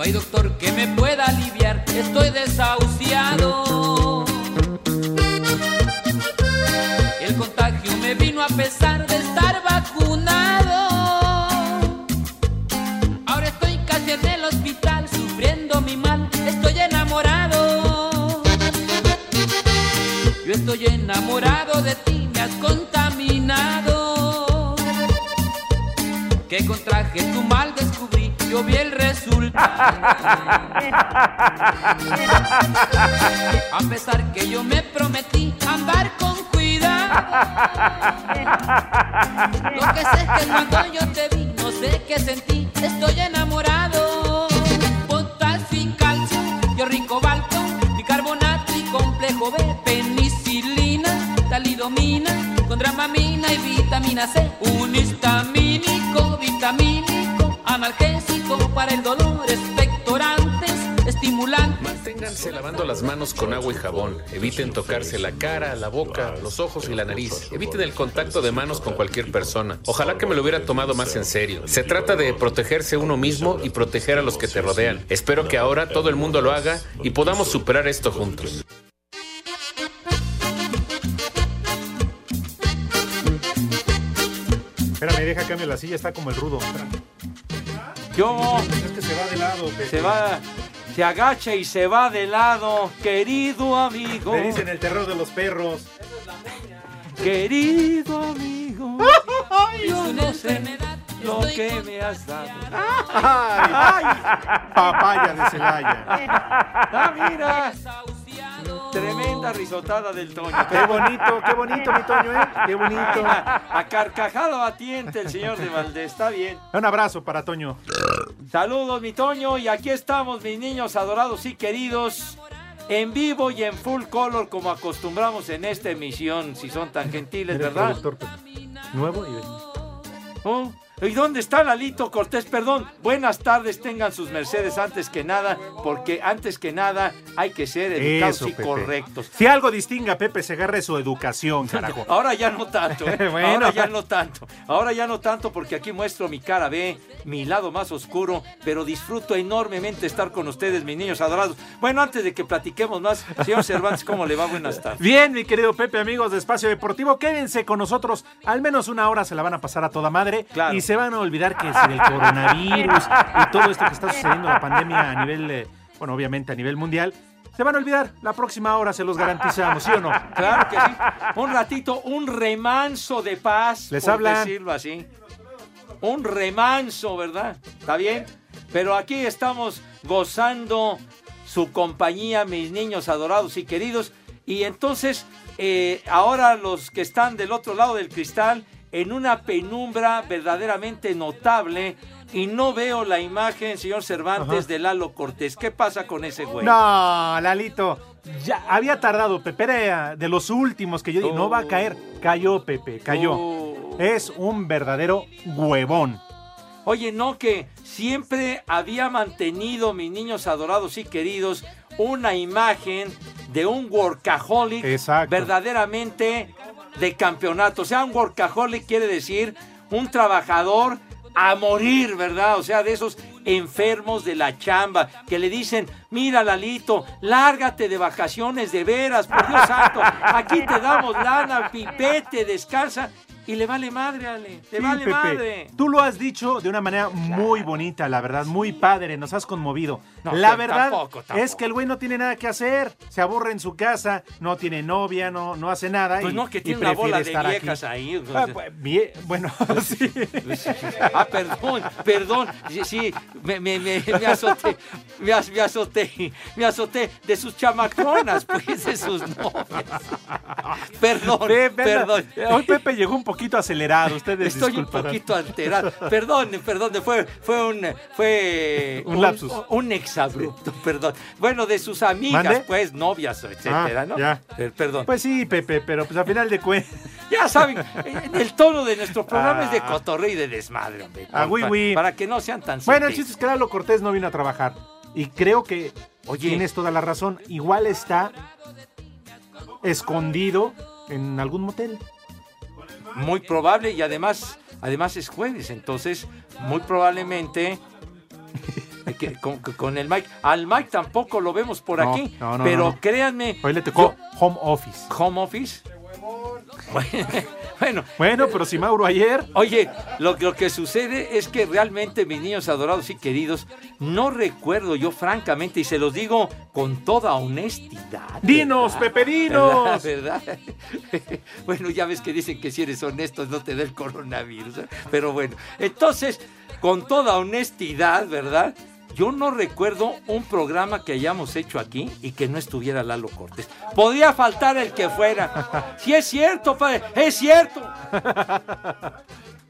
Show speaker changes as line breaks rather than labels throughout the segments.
No hay doctor que me pueda aliviar, estoy desahuciado. El contagio me vino a pesar de estar vacunado. Ahora estoy casi en el hospital, sufriendo mi mal, estoy enamorado. Yo estoy enamorado de ti, me has contaminado. Que contraje tu mal descubrí, yo vi el resultado. A pesar que yo me prometí andar con cuidado. Lo que sé es que cuando yo te vi, no sé qué sentí, estoy enamorado. Potasio y calcio, yo ricobalto, bicarbonato y complejo B, penicilina, talidomina, con dramamina y vitamina C, un histamínico, vitamínico, analgésico para el dolor, expectorantes, estimulantes.
Manténganse lavando las manos con agua y jabón. Eviten tocarse la cara, la boca, los ojos y la nariz. Eviten el contacto de manos con cualquier persona. Ojalá que me lo hubiera tomado más en serio. Se trata de protegerse uno mismo y proteger a los que te rodean. Espero que ahora todo el mundo lo haga y podamos superar esto juntos.
Espérame, deja cambio la silla, está como el rudo.
Yo
Es que se va de lado, Pepe.
se va, se agacha y se va de lado, querido amigo.
Me dicen el terror de los perros.
Querido amigo, yo no sé lo que me has dado.
¡Ay! Papaya de Celaya.
Ah, mira. Tremenda risotada del Toño.
Qué bonito, qué bonito, mi Toño, ¿eh? Qué bonito.
A carcajado batiente el señor de Valdés. Está bien.
Un abrazo para Toño.
Saludos, mi Toño. Y aquí estamos, mis niños adorados y queridos. En vivo y en full color, como acostumbramos en esta emisión, si son tan gentiles, ¿verdad?
Pepe. Nuevo y
Oh, ¿Y dónde está Lalito Cortés? Perdón. Buenas tardes, tengan sus mercedes antes que nada, porque antes que nada hay que ser educados
Eso,
y
Pepe.
correctos.
Si algo distingue a Pepe Segarra es su educación, carajo.
Ahora ya no tanto, ¿eh?
Bueno.
Ahora ya no tanto. Ahora ya no tanto porque aquí muestro mi cara B, mi lado más oscuro, pero disfruto enormemente estar con ustedes, mis niños adorados. Bueno, antes de que platiquemos más, señor Cervantes, ¿cómo le va? Buenas tardes.
Bien, mi querido Pepe, amigos de Espacio Deportivo, quédense con nosotros. Al menos una hora se la van a pasar a toda madre.
Claro.
Y se van a olvidar que es el coronavirus y todo esto que está sucediendo, la pandemia a nivel, eh, bueno, obviamente a nivel mundial. Se van a olvidar. La próxima hora se los garantizamos, ¿sí o no?
Claro que sí. Un ratito, un remanso de paz,
Les
por
hablan.
decirlo así. Un remanso, ¿verdad? ¿Está bien? Pero aquí estamos gozando su compañía, mis niños adorados y queridos. Y entonces, eh, ahora los que están del otro lado del cristal, en una penumbra verdaderamente notable, y no veo la imagen, señor Cervantes,
Ajá.
de Lalo Cortés. ¿Qué pasa con ese güey?
No, Lalito. Ya había tardado, Pepe era de los últimos que yo dije, no va a caer. Cayó, Pepe, cayó.
Oh.
Es un verdadero huevón.
Oye, no, que siempre había mantenido, mis niños adorados y queridos, una imagen de un workaholic
Exacto.
verdaderamente de campeonato. O sea, un workaholic quiere decir un trabajador a morir, ¿verdad? O sea, de esos enfermos de la chamba que le dicen, mira Lalito, lárgate de vacaciones de veras, por Dios santo, aquí te damos lana, pipete, descansa. Y le vale madre, Ale, le
Sí,
vale
Pepe,
madre.
Tú lo has dicho de una manera muy bonita, la verdad, muy padre, nos has conmovido.
No,
la verdad
tampoco,
es
tampoco.
que el güey no tiene nada que hacer, se aburre en su casa, no tiene novia, no, no hace nada.
Pues
y-
no, que tiene una bola de viejas
aquí.
ahí.
Ah, pues, bueno, sí.
Ah, perdón, perdón. Sí, sí, me, me, me, me azoté, me, az- me azoté, me azoté de sus chamacronas, pues, de sus novias. Perdón,
Pepe,
perdón.
Hoy Pepe llegó un poquito acelerado, ustedes
Estoy un poquito alterado. Perdón, perdón, fue, fue un fue
Un lapsus.
Un, exabrupto, perdón. Bueno, de sus amigas,
¿Mande?
pues, novias, etcétera,
Ah,
¿no?
ya.
Per- Perdón.
Pues sí, Pepe, pero pues al final de cuentas.
Ya saben, eh, el tono de nuestro programa es de
Ah.
cotorreo y de desmadre, hombre.
Ah, oui, oui.
Para que no sean tan
Bueno, el chiste es que Lalo Cortés no vino a trabajar. Y creo que
Oye.
tienes toda la razón. Igual está escondido en algún motel.
Muy probable y además, además es jueves, entonces muy probablemente que con, con el Mike, al Mike tampoco lo vemos por
No,
aquí,
no, no,
pero
no, no.
créanme,
Hoy le tocó home office.
yo- home office. Bueno,
Bueno, pero si Mauro ayer.
Oye, lo, lo que sucede es que realmente mis niños adorados y queridos, no recuerdo yo francamente, y se los digo con toda honestidad.
¡Dinos,
¿verdad?
Pepe, dinos!
¿Verdad? ¿Verdad? bueno, ya ves que dicen que si eres honesto no te da el coronavirus. ¿eh? Pero bueno, entonces, con toda honestidad, ¿verdad? Yo no recuerdo un programa que hayamos hecho aquí y que no estuviera Lalo Cortés. Podría faltar el que fuera. Si es cierto, padre, es cierto.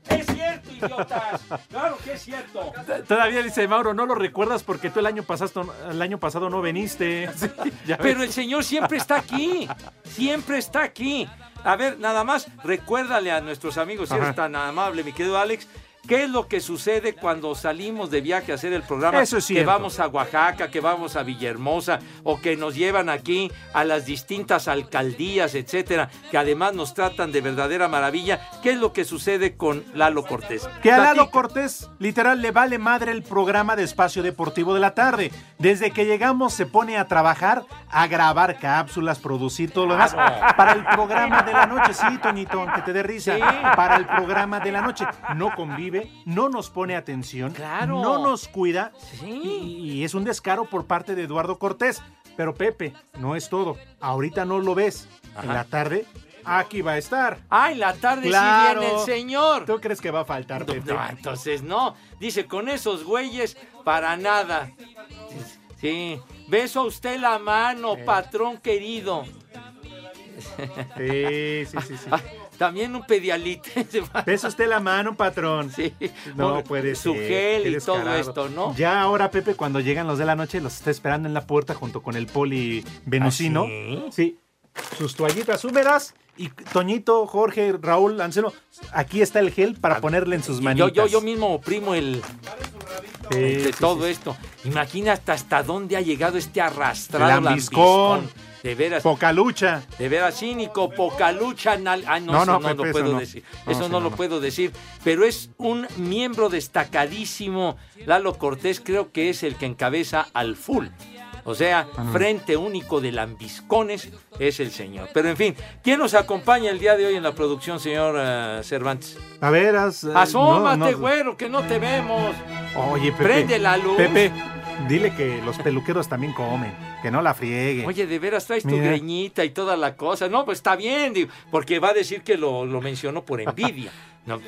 Es cierto, idiotas. Claro que es cierto.
Todavía dice Mauro, no lo recuerdas porque tú el año pasado, el año pasado no veniste. Sí.
Pero el Señor siempre está aquí. Siempre está aquí. A ver, nada más, recuérdale a nuestros amigos, si eres tan amable, mi querido Alex, ¿qué es lo que sucede cuando salimos de viaje a hacer el programa?
Eso es
que vamos a Oaxaca, que vamos a Villahermosa, o que nos llevan aquí a las distintas alcaldías, etcétera, que además nos tratan de verdadera maravilla. ¿Qué es lo que sucede con Lalo Cortés?
Que a Lalo. Cortés, literal, le vale madre el programa de Espacio Deportivo de la tarde. Desde que llegamos se pone a trabajar, a grabar cápsulas, producir todo lo demás. Para el programa de la noche, sí, Toñito, que te dé risa.
Sí.
Para el programa de la noche. No convive, no nos pone atención,
Claro.
no nos cuida.
Sí.
Y, y es un descaro por parte de Eduardo Cortés. Pero Pepe, no es todo. Ahorita no lo ves. En la tarde, aquí va a estar.
Ah, en la tarde
Claro.
sí viene el señor.
¿Tú crees que va a faltar, Pepe?
No, entonces no. Dice, con esos güeyes, para nada. Sí. Beso a usted la mano, patrón querido.
Sí, sí, sí, sí.
También un pedialite.
Besa usted la mano, patrón.
Sí.
No puede
Su
ser,
gel
qué
y todo esto, ¿no?
Ya ahora, Pepe, cuando llegan los de la noche, los está esperando en la puerta junto con el poli venusino.
¿Ah,
sí? Sus toallitas húmedas. Y Toñito, Jorge, Raúl, Ancelo, aquí está el gel para ponerle en sus
Yo,
manitas.
yo, yo mismo oprimo el
Sí,
de
sí,
todo
sí.
esto. Imagina hasta, hasta dónde ha llegado este arrastrado
Lambiscón.
lambiscón. De veras.
Poca lucha.
De veras cínico, poca lucha. nal- Ah, no,
No,
eso
no, Pepe,
lo
eso
puedo
no.
decir. Eso no, lo puedo decir. Pero es un miembro destacadísimo. Lalo Cortés creo que es el que encabeza al full. O sea, frente único de lambiscones es el señor. Pero en fin, ¿quién nos acompaña el día de hoy en la producción, señor eh, Cervantes?
A ver, eh,
Asómate,
no, no.
güero, que no te vemos.
Oye, Pepe.
Prende la luz.
Pepe, dile que los peluqueros también comen. Que no la friegue.
Oye, de veras traes tu greñita y toda la cosa. No, pues está bien, digo, porque va a decir que lo, lo mencionó por envidia. No.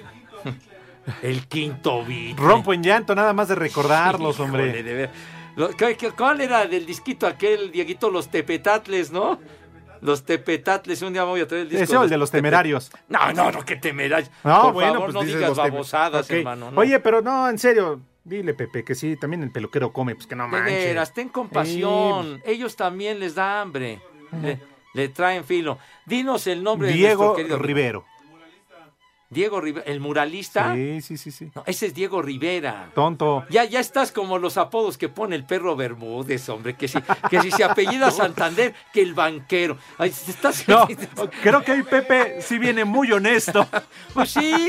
El quinto beat.
Rompo en llanto nada más de recordarlos,
Híjole,
hombre.
de ver- Lo- ¿qué- qué- ¿Cuál era del disquito aquel, Dieguito? Los tepetatles, ¿no? Los tepetatles. Un día me voy a traer el disco.
Ese o el de los temerarios.
No, no, no, que temerarios.
No,
Por
bueno,
favor,
pues
no digas
los
babosadas, hermano. no.
Oye, pero no, en serio, Dile, Pepe, que sí, también el peluquero come, pues que no
De
manches.
veras, ten compasión. Ellos también les da hambre. Le, le traen filo. Dinos el nombre de
Diego
nuestro querido
Rivero.
Diego Rivera, el muralista.
Sí, sí, sí, sí.
No, ese es Diego Rivera.
Tonto.
Ya, ya estás como los apodos que pone el perro Bermúdez, hombre, que si, que si se apellida Santander, que el banquero. Ay, estás...
No, creo que hoy Pepe sí viene muy honesto.
Pues sí,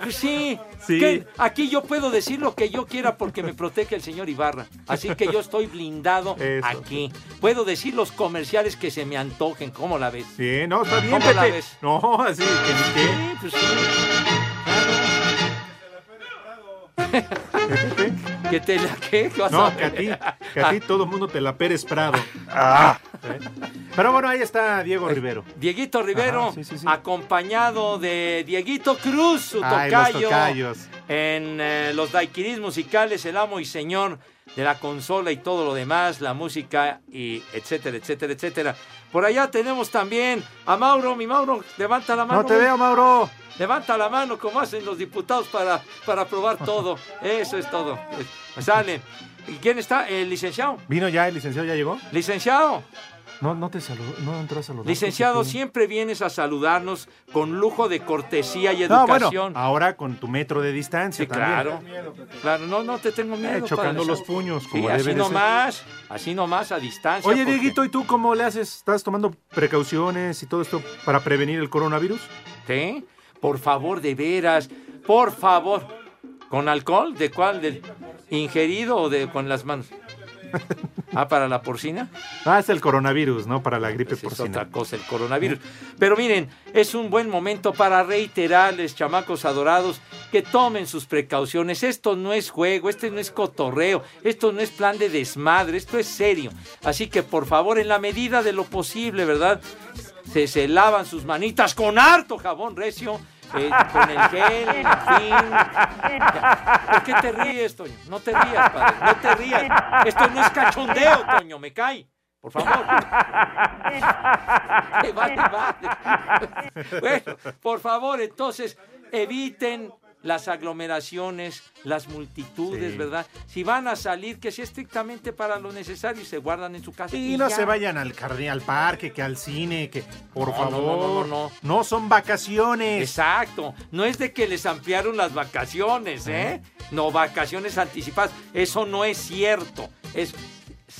pues sí.
Sí.
Que aquí yo puedo decir lo que yo quiera porque me protege el señor Ibarra. Así que yo estoy blindado
Eso.
aquí. Puedo decir los comerciales que se me antojen. ¿Cómo la ves?
Sí, no, está bien,
¿Cómo la ves?
No, así que.
Sí, pues sí. Que te la que vas
No,
a
que a ti, que a ti todo el mundo te la Pérez Prado. Ah. Pero bueno, ahí está Diego Rivero.
Dieguito Rivero,
Ajá, sí, sí, sí.
acompañado de Dieguito Cruz, su
Ay, los
tocayo, en eh, los daiquiris musicales, el amo y señor de la consola y todo lo demás, la música y etcétera, etcétera, etcétera. Por allá tenemos también a Mauro, mi Mauro, levanta la mano.
No te veo, Mauro.
Levanta la mano como hacen los diputados para, para probar todo. Eso es todo. Eh, Sale. ¿Y quién está? El licenciado.
Vino ya, el licenciado ya llegó.
Licenciado.
No, no te saludó, no entró a saludar.
Licenciado,
Sí.
siempre vienes a saludarnos con lujo de cortesía y
No, bueno,
educación.
ahora con tu metro de distancia
Sí,
también.
claro. Claro, no, no te tengo miedo.
Eh, chocando los puños,
Sí,
como
así
debe de ser.
nomás, así nomás a distancia.
Oye,
porque-
Dieguito, ¿y tú cómo le haces? ¿Estás tomando precauciones y todo esto para prevenir el coronavirus?
¿Sí? Por favor, de veras, por favor. ¿Con alcohol? ¿De cuál? ¿Del ingerido o de con las manos? Ah, para la porcina.
Ah, es el coronavirus, ¿no? Para la gripe
Esa es
porcina.
otra cosa, el coronavirus. Pero miren, es un buen momento para reiterarles, chamacos adorados, que tomen sus precauciones. Esto no es juego, este no es cotorreo, esto no es plan de desmadre, esto es serio. Así que por favor, en la medida de lo posible, ¿verdad? Se, se lavan sus manitas con harto jabón recio. Eh, con el gel, en fin. ¿Por qué te ríes, Toño? No te rías, padre. No te rías. Esto no es cachondeo, Toño. Me cae. Por favor. Vale madre. Bueno, por favor, entonces, eviten las aglomeraciones, las multitudes,
Sí.
¿verdad? Si van a salir, que sea estrictamente para lo necesario y se guardan en su casa.
Y no
ya.
se vayan al al parque, que al cine, que por
No,
favor.
no, no, no,
No son vacaciones.
Exacto. No es de que les ampliaron las vacaciones, ¿eh? No, vacaciones anticipadas. Eso no es cierto. Es,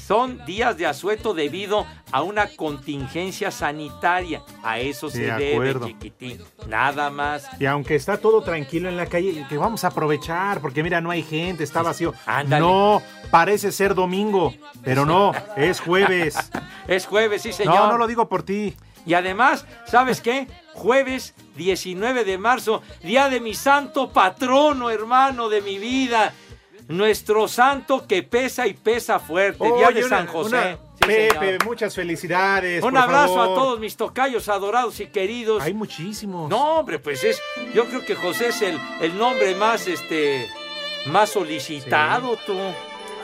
son días de asueto debido a una contingencia sanitaria. A eso se
De
debe, chiquitín. Nada más.
Y aunque está todo tranquilo en la calle, que vamos a aprovechar, porque mira, no hay gente, está vacío.
Ándale.
No, parece ser domingo, pero no, es jueves.
Es jueves, sí, señor.
No, no lo digo por ti.
Y además, ¿sabes qué? Jueves 19 de marzo, día de mi santo patrono, hermano de mi vida. Nuestro santo que pesa y pesa fuerte, día
Oye,
de
una-
San José.
una-
Sí,
Pepe,
señor.
muchas felicidades.
Un
por
abrazo
favor.
a todos mis tocayos adorados y queridos.
Hay muchísimos.
No, hombre, pues es. Yo creo que José es el, el nombre más, este, más solicitado, tú.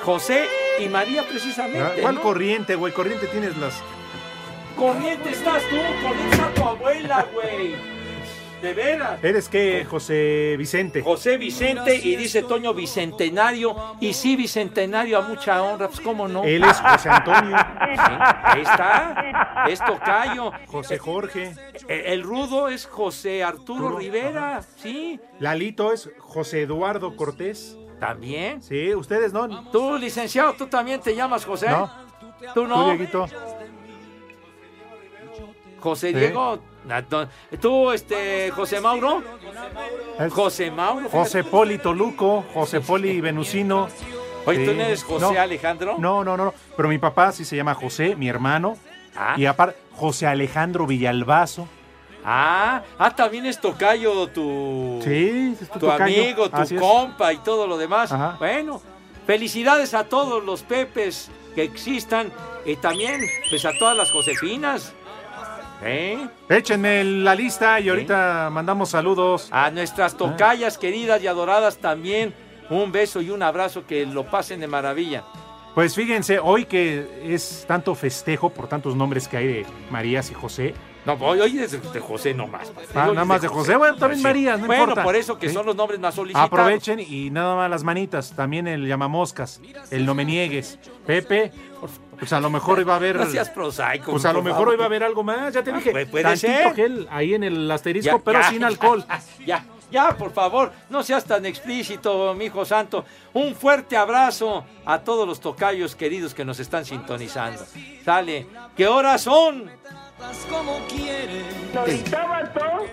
José y María, precisamente.
¿Cuál
¿no?
corriente, güey? Corriente tienes las.
Corriente estás tú, corriente está tu abuela, güey. De veras.
¿Eres qué, José Vicente?
José Vicente y dice Toño Bicentenario. Y sí, Bicentenario a mucha honra, pues cómo no.
Él es José Antonio.
Sí, ahí está. Es Tocayo.
José Jorge.
El, el rudo es José Arturo Rivera. Sí,
Lalito es José Eduardo Cortés.
también.
Sí, ustedes no.
Tú, licenciado, tú también te llamas José.
No.
Tú
Tú,
no.
Dieguito.
José. Diego. Tú, este, José Mauro. José Mauro.
José Poli Toluco, José Poli Venusino.
Oye, ¿tú no eres José
No.
Alejandro?
No, no, no, no. Pero mi papá sí se llama José, mi hermano.
Ah.
Y aparte, José Alejandro Villalbazo.
Ah, ah, también es Tocayo tu.
Sí, es tu
tu
tocayo.
amigo, tu
Así es.
compa y todo lo demás.
Ajá.
Bueno, felicidades a todos los Pepes que existan y también pues a todas las Josefinas. ¿Eh?
Échenme la lista y ahorita mandamos saludos.
A nuestras tocayas queridas y adoradas también un beso y un abrazo que lo pasen de maravilla.
Pues fíjense, hoy que es tanto festejo por tantos nombres que hay de Marías y José,
No, hoy, hoy es de, José nomás.
Ah, nada más de José. Bueno, también
Sí.
Marías, no
Bueno,
importa.
por eso que
Sí.
son los nombres más solicitados.
Aprovechen y nada más las manitas. También el llamamoscas. El no me niegues. Pepe, pues a lo mejor iba a haber.
No seas prosaico.
Pues a lo mejor va a haber algo más. Ya te
Ah,
dije.
puede- puede
tantito
ser.
gel ahí en el asterisco,
Ya,
pero
ya,
sin
ya,
alcohol.
Ya, ya, por favor, no seas tan explícito, mi hijo santo. Un fuerte abrazo a todos los tocayos queridos que nos están sintonizando. Sale, ¿qué horas son?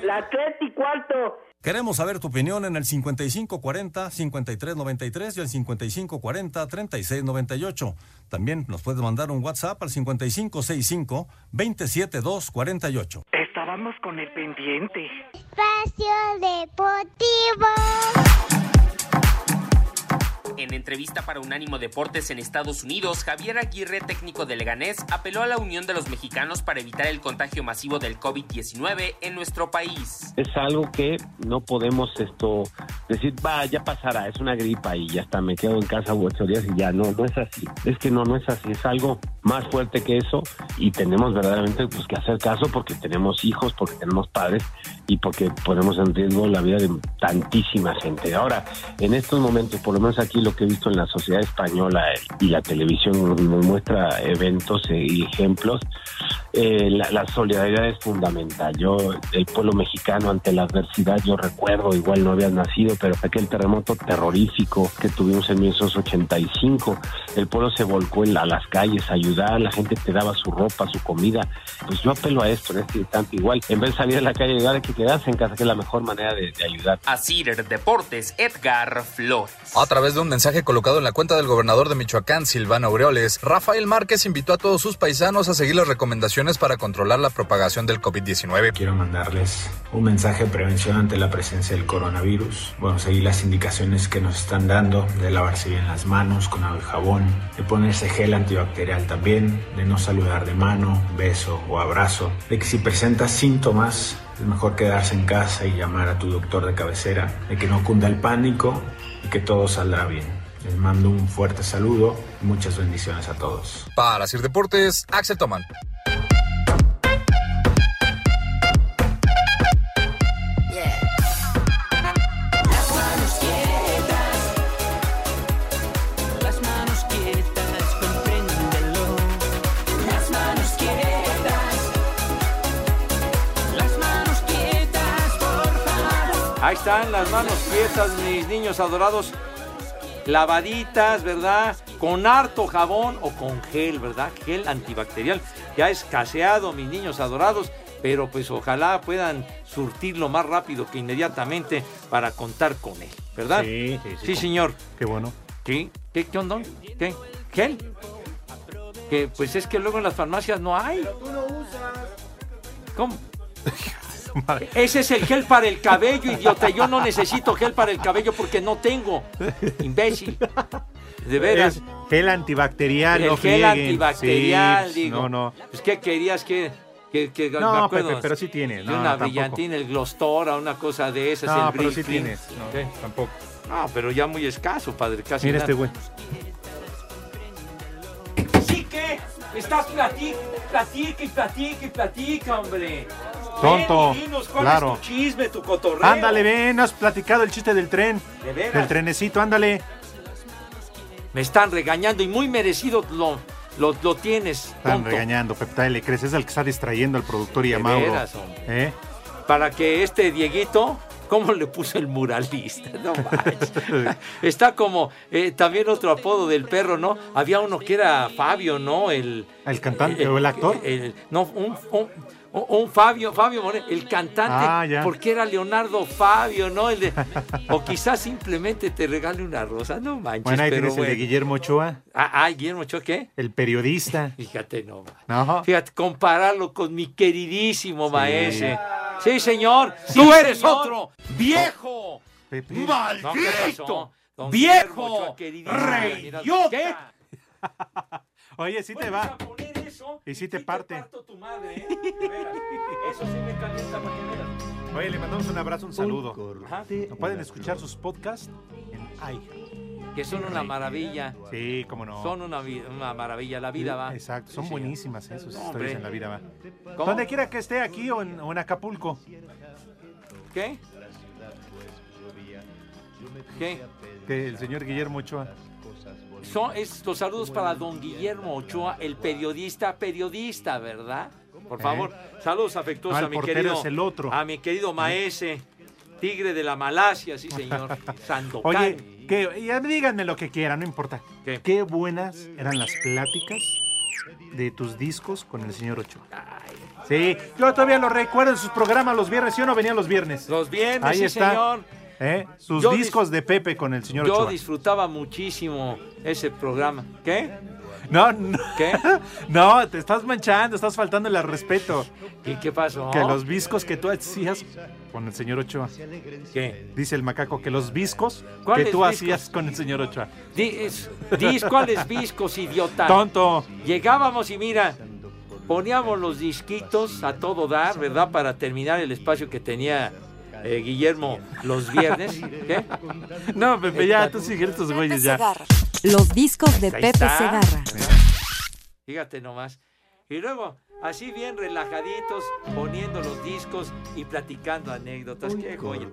Las tres y cuarto.
Queremos saber tu opinión en el 5540-5393 y el 5540-3698. También nos puedes mandar un WhatsApp al 5565-27248.
Estábamos con el pendiente.
Espacio Deportivo.
En entrevista para Unánimo Deportes en Estados Unidos, Javier Aguirre, técnico de Leganés, apeló a la unión de los mexicanos para evitar el contagio masivo del COVID-19 en nuestro país.
es algo que no podemos esto decir, va, ya pasará, es una gripa y ya está, me quedo en casa ocho días y ya, no, no es así. Es que no, no es así, es algo más fuerte que eso y tenemos verdaderamente pues, que hacer caso porque tenemos hijos, porque tenemos padres y porque ponemos en riesgo la vida de tantísima gente. Ahora, en estos momentos, por lo menos aquí lo que he visto en la sociedad española y la televisión nos muestra eventos eh, y ejemplos, eh, la, la solidaridad es fundamental. Yo, el pueblo mexicano ante la adversidad, yo recuerdo, igual no había nacido, pero aquel terremoto terrorífico que tuvimos en 1985, el pueblo se volcó en la- a las calles a ayudar, la gente te daba su ropa, su comida. Pues yo apelo a esto en este instante. Igual, en vez de salir a la calle a ayudar, hay que quedarse en casa, que es la mejor manera de, de ayudar.
A Cider Deportes, Edgar Flores.
A través de un mensaje colocado en la cuenta del gobernador de Michoacán, Silvano Aureoles, Rafael Márquez invitó a todos sus paisanos a seguir las recomendaciones para controlar la propagación del COVID-19.
Quiero mandarles un mensaje de prevención ante la presencia del coronavirus. Bueno, seguir las indicaciones que nos están dando de lavarse bien las manos con agua y jabón, de ponerse gel antibacterial también, de no saludar de mano, beso o abrazo, de que si presentas síntomas es mejor quedarse en casa y llamar a tu doctor de cabecera, de que no cunda el pánico que todo saldrá bien. Les mando un fuerte saludo y muchas bendiciones a todos.
Para Sir Deportes, Axel Toman.
Están las manos quietas, mis niños adorados. Lavaditas, ¿verdad? Con harto jabón o con gel, ¿verdad? Gel antibacterial. Ya escaseado, mis niños adorados. Pero pues ojalá puedan surtirlo más rápido que inmediatamente para contar con él, ¿verdad?
Sí, sí, sí.
Sí, señor.
Qué bueno.
¿Qué? ¿Qué, qué onda? ¿Qué? ¿Gel? Que pues es que luego en las farmacias no hay. ¿Cómo? Ese es el gel para el cabello, idiota. Yo no necesito gel para el cabello porque no tengo. Imbécil. De veras.
Es gel antibacterial,
el
no
gel
frieguen.
antibacterial,
Sí,
digo.
No, no.
Pues, ¿qué querías que.? que, que-
No,
me acuerdo,
Pepe, pero sí tiene,
de
no,
una brillantina, el Glostora, una cosa de esas.
No,
el
pero sí
Brillflin.
tienes. No,
¿Qué?
tampoco.
No, pero ya muy escaso, padre. Casi
Mira
nada.
este güey.
¿Sí qué? Estás platica, platica y platica y platica, hombre.
Tonto,
Ven y dinos cuál
claro.
es tu chisme, tu cotorreo.
Ándale, ven, has platicado el chiste del tren.
De veras.
Del trenecito, ándale.
Me están regañando y muy merecido lo, lo, lo tienes,
Están
tonto.
regañando, Pepe, dale, le crees, es el que está distrayendo al productor y a
De
Mauro.
veras, hombre.
¿Eh?
Para que este Dieguito, ¿cómo le puso el muralista? No manches. Está como eh, también otro apodo del perro, ¿no? Había uno que era Fabio, ¿no? El,
¿El cantante o el actor?
el- no, un, un- un Fabio, Fabio Moreno, el cantante,
Ah, ya.
porque era Leonardo Fabio, ¿no? El de- o quizás simplemente te regale una rosa, no manches.
Bueno, ahí
pero
tienes el de
bueno.
Guillermo Ochoa,
Ah, ah, Guillermo Ochoa, ¿qué?
el periodista.
Fíjate, no.
No.
Fíjate, compararlo con mi queridísimo maese. Sí, señor. Tú eres otro viejo.
Pepe.
¡Maldito!
¡Viejo! ¡Reyota!
¿Qué?
Oye, sí te va. Y sí te parte.
¿eh? Eso sí me calienta para que veas.
Oye, le mandamos un abrazo, un saludo.
Ajá.
¿No pueden escuchar sus podcasts en iHeart.
que son una maravilla.
Sí, cómo no.
Son una, vi- una maravilla. La vida va.
Exacto, son
Sí,
buenísimas ¿eh? sus historias en la vida. Va.
¿Cómo?
Donde quiera que esté, aquí o en, o en Acapulco.
¿Qué? ¿Qué?
Que el señor Guillermo Ochoa.
Son es los saludos para don Guillermo Ochoa, el periodista, periodista, ¿verdad? Por favor, saludos afectuosos
el
a mi querido,
es el otro.
a mi querido maese, tigre de la Malasia, sí señor, Sandokan.
Oye, que ya díganme lo que quieran, no importa.
¿Qué?
buenas eran las pláticas de tus discos con el señor Ochoa. Sí, yo todavía lo recuerdo en sus programas los viernes, ¿sí o no venían los viernes?
Los viernes,
Ahí
sí
está.
señor.
¿Eh? Sus
Yo dis-
discos de Pepe con el señor
Yo
Ochoa.
disfrutaba muchísimo ese programa. ¿Qué?
No, no.
¿Qué?
No, te estás manchando, estás faltándole al respeto.
¿Y qué pasó?
Que los discos que tú hacías con el señor Ochoa.
¿Qué?
Dice el macaco que los discos que
¿Cuáles
tú
discos?
hacías con el señor Ochoa.
Di- es- dis- ¿Cuáles viscos, idiota?
Tonto.
Llegábamos y mira, poníamos los disquitos a todo dar, ¿verdad? Para terminar el espacio que tenía eh, Guillermo los viernes. ¿Qué?
No, Pepe, ya, tú sigues estos güeyes ya.
Los discos de Pepe. Segarra.
Fíjate nomás. Y luego, así bien relajaditos, poniendo los discos y platicando anécdotas. ¡Qué joya!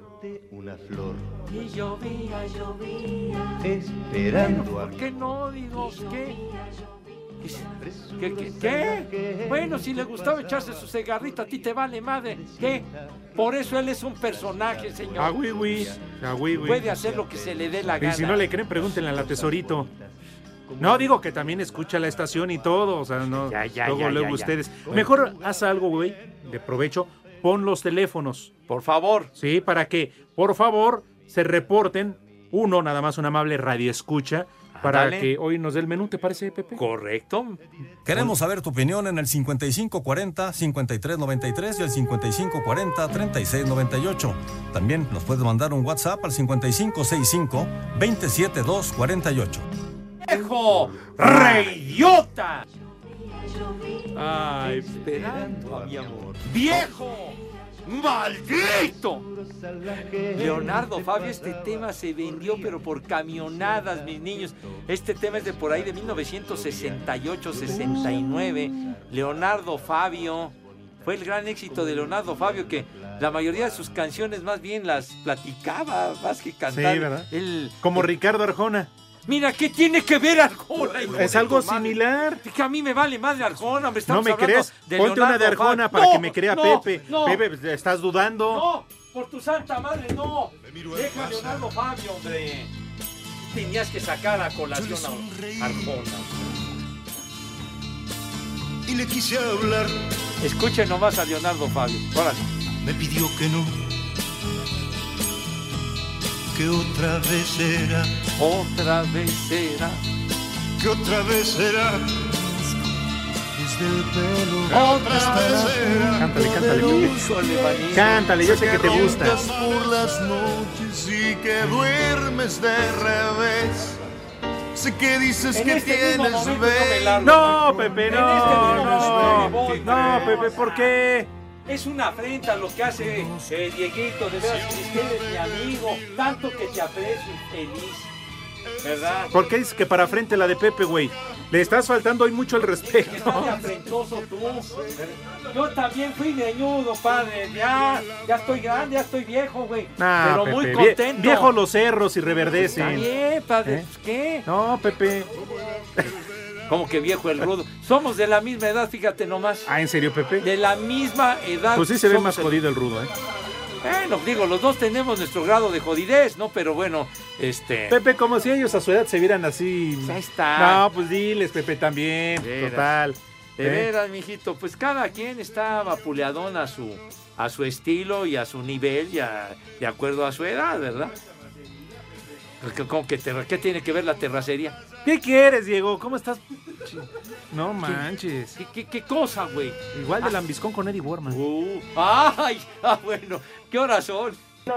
Una flor
Y llovía, llovía.
esperando
Bueno,
a
¿Por qué no? Digo, ¿qué? ¿Qué, qué, qué? Bueno, si le gustaba echarse su cigarrito, a ti te vale madre. ¿Qué? Por eso él es un personaje, señor.
Güey. Ah, güey, güey.
Puede hacer lo que se le dé la
Y
gana.
si no le creen, pregúntenle a la tesorito. No, digo que también escucha la estación y todo, o sea, no.
Ya, ya,
luego,
ya,
luego ustedes. Mejor haz algo, güey, de provecho. Pon los teléfonos.
Por favor.
Sí, para que, por favor, se reporten. Uno, nada más un amable radio escucha. Para que hoy nos dé el menú, ¿te parece, Pepe?
Correcto.
Queremos saber tu opinión en el 5540-5393 y el 5540-3698. También nos puedes mandar un WhatsApp al 5565-27248.
¡Viejo! ¡Reidiota! Ay, esperando a mi amor. ¡Viejo! ¡Maldito! Leonardo Fabio, este tema se vendió, pero por camionadas, mis niños. Este tema es de por ahí de 1968-69. Leonardo Fabio. Fue el gran éxito de Leonardo Fabio que la mayoría de sus canciones más bien las platicaba más que cantar.
Sí, ¿verdad?
Él-
Como Ricardo Arjona.
Mira, ¿qué tiene que ver Arjona? hijo
Es
de
algo
tu madre?
similar.
Que a mí me vale más de Arjona, hombre.
¿No
Estamos
me
hablando
crees?
de
Ponte una de Arjona
Fabio.
para
No,
que me crea
no,
Pepe.
No,
Pepe, ¿estás dudando?
no, por tu santa madre, no. Deja a Leonardo Fabio, hombre. Tenías que sacar a colación a Arjona.
y le quise hablar.
Escuchen nomás a Leonardo Fabio. Órale.
Me pidió que no, que otra vez será,
Otra vez será.
que otra vez será. Desde el pelo,
Otra
vez será.
Cántale, cántale.
Híjole.
Cántale, yo sé que te gusta.
por las noches y que duermes de revés. Sé que dices
En
que
este
tienes.
No, Pepe,
En
no,
este
no. No,
Pepe.
Pepe, ¿por qué?
Es una afrenta lo que hace eh, Dieguito, de veras, que eres mi amigo, tanto que te aprecio y feliz, ¿verdad?
¿Por qué dices que para frente la de Pepe, güey? Le estás faltando hoy mucho el
Que estás de
respeto.
afrentoso tú. Yo también fui greñudo, padre, ya, ya estoy grande, ya estoy viejo, güey,
Nah,
pero
Pepe,
muy
vie-
contento.
Viejo los cerros y
Está
reverdecen.
bien, padre,
¿Eh?
pues qué,
No, Pepe.
Como que viejo el rudo. Somos de la misma edad, fíjate nomás.
Ah, ¿en serio, Pepe?
De la misma edad.
Pues sí se ve más jodido el rudo, ¿eh?
Bueno, digo, los dos tenemos nuestro grado de jodidez, ¿no? Pero bueno, este...
Pepe, como si ellos a su edad se vieran así.
Ahí está.
No, pues diles, Pepe, también.
Veras.
Total.
De
¿Eh?
veras, mijito, pues cada quien está vapuleadón a su, a su estilo y a su nivel y a- de acuerdo a su edad, ¿verdad? Porque, ¿cómo que terra- ¿Qué tiene que ver la terracería?
¿Qué quieres, Diego? ¿Cómo estás? No manches.
¿Qué, qué- qué cosa, güey?
Igual de lambiscón con Eddie Warman.
Uh, ¡Ay! Ah, bueno, ¿qué horas son?
todo,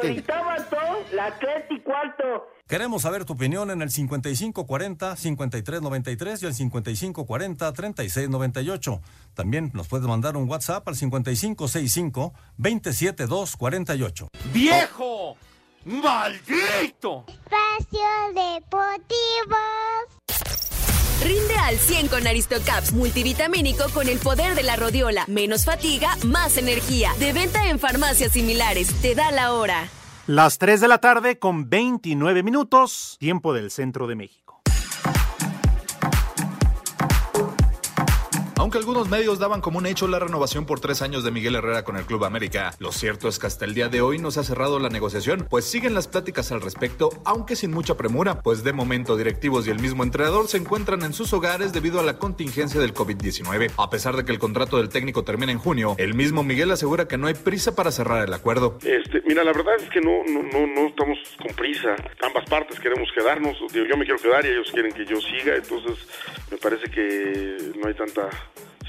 las tres y cuarto.
Queremos saber tu opinión en el 5540-5393 y el 5540-3698. También nos puedes mandar un WhatsApp al 5565-27248.
¡Viejo! ¡Maldito!
Espacio Deportivo.
Rinde al 100 con Aristocaps multivitamínico con el poder de la rodiola. Menos fatiga, más energía. De venta en farmacias similares. Te da la hora.
Las 3 de la tarde con 29 minutos, tiempo del centro de México.
Aunque algunos medios daban como un hecho la renovación por tres años de Miguel Herrera con el Club América, lo cierto es que hasta el día de hoy no se ha cerrado la negociación, pues siguen las pláticas al respecto, aunque sin mucha premura, pues de momento directivos y el mismo entrenador se encuentran en sus hogares debido a la contingencia del COVID-19. A pesar de que el contrato del técnico termina en junio, el mismo Miguel asegura que no hay prisa para cerrar el acuerdo.
Este, mira, la verdad es que no, no, no, no estamos con prisa. Ambas partes queremos quedarnos. Digo, yo me quiero quedar y ellos quieren que yo siga, entonces me parece que no hay tanta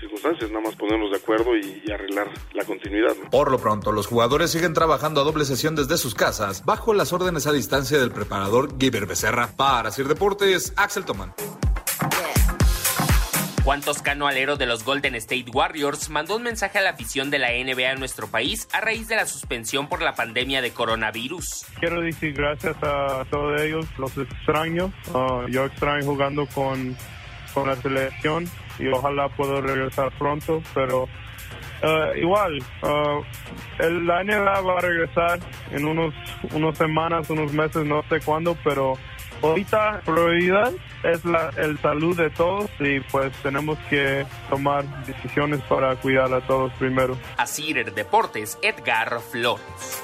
circunstancias, nada más ponernos de acuerdo y, y arreglar la continuidad. ¿no?
Por lo pronto, los jugadores siguen trabajando a doble sesión desde sus casas, bajo las órdenes a distancia del preparador Giver Becerra. Para Sir Deportes, Axel Tomán.
Juan Toscano Alero de los Golden State Warriors mandó un mensaje a la afición de la NBA en nuestro país a raíz de la suspensión por la pandemia de coronavirus.
Quiero decir gracias a todos ellos, los extraño. Uh, yo extraño jugando con, con la selección y ojalá pueda regresar pronto, pero uh, igual, uh, el, la va a regresar en unos, unos semanas, unos meses, no sé cuándo, pero ahorita prioridad es la el salud de todos y pues tenemos que tomar decisiones para cuidar a todos primero.
A Cider Deportes, Edgar Flores.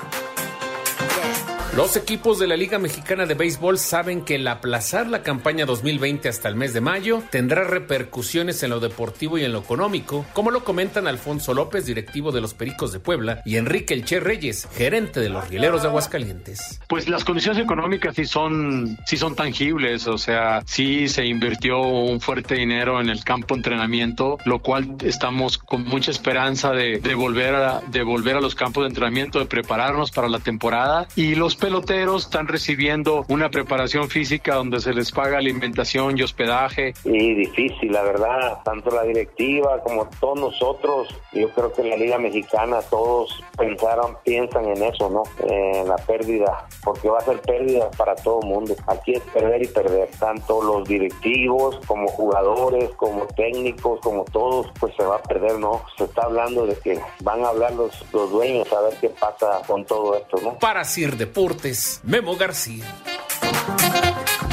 Los equipos de la Liga Mexicana de Béisbol saben que el aplazar la campaña 2020 hasta el mes de mayo tendrá repercusiones en lo deportivo y en lo económico, como lo comentan Alfonso López, directivo de los Pericos de Puebla, y Enrique Elche Reyes, gerente de los Rieleros de Aguascalientes.
Pues las condiciones económicas sí son, sí son tangibles, o sea, sí se invirtió un fuerte dinero en el campo de entrenamiento, lo cual estamos con mucha esperanza de, de volver a, de volver a los campos de entrenamiento, de prepararnos para la temporada y los peloteros están recibiendo una preparación física donde se les paga alimentación y hospedaje.
Y difícil, la verdad, tanto la directiva como todos nosotros, yo creo que en la Liga Mexicana todos pensaron, piensan en eso, ¿no? En la pérdida, porque va a ser pérdida para todo el mundo. Aquí es perder y perder, tanto los directivos como jugadores, como técnicos, como todos, pues se va a perder, ¿no? Se está hablando de que van a hablar los, los dueños a ver qué pasa con todo esto, ¿no?
Para Sir Deportes, Memo García.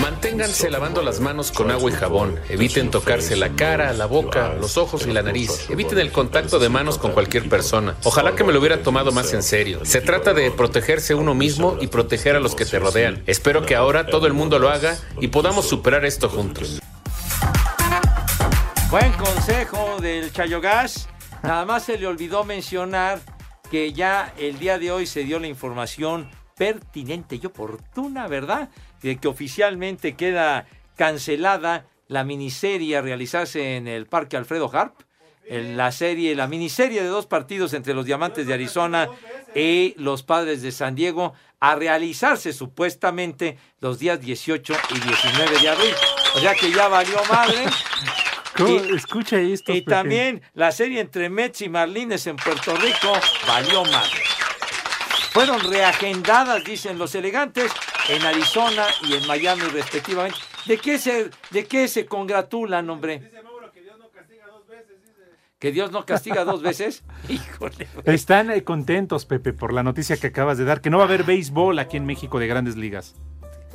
Manténganse lavando las manos con agua y jabón. Eviten tocarse la cara, la boca, los ojos y la nariz. Eviten el contacto de manos con cualquier persona. Ojalá que me lo hubiera tomado más en serio. Se trata de protegerse uno mismo y proteger a los que te rodean. Espero que ahora todo el mundo lo haga y podamos superar esto juntos.
Buen consejo del Chayogas. Nada más se le olvidó mencionar que ya el día de hoy se dio la información pertinente y oportuna, ¿verdad? De que oficialmente queda cancelada la miniserie a realizarse en el Parque Alfredo Harp. En la serie, la miniserie de dos partidos entre los Diamantes de Arizona y los Padres de San Diego a realizarse supuestamente los días 18 y 19 de abril. O sea que ya valió madre.
Y, Escucha esto.
Y también la serie entre Mets y Marlines en Puerto Rico valió madre. Fueron reagendadas, dicen los elegantes, en Arizona y en Miami respectivamente. ¿De qué se, de qué se congratulan, hombre? ¿Que Dios no castiga dos veces? Híjole.
Están eh, contentos, Pepe, por la noticia que acabas de dar, que no va a haber béisbol aquí en México de grandes ligas.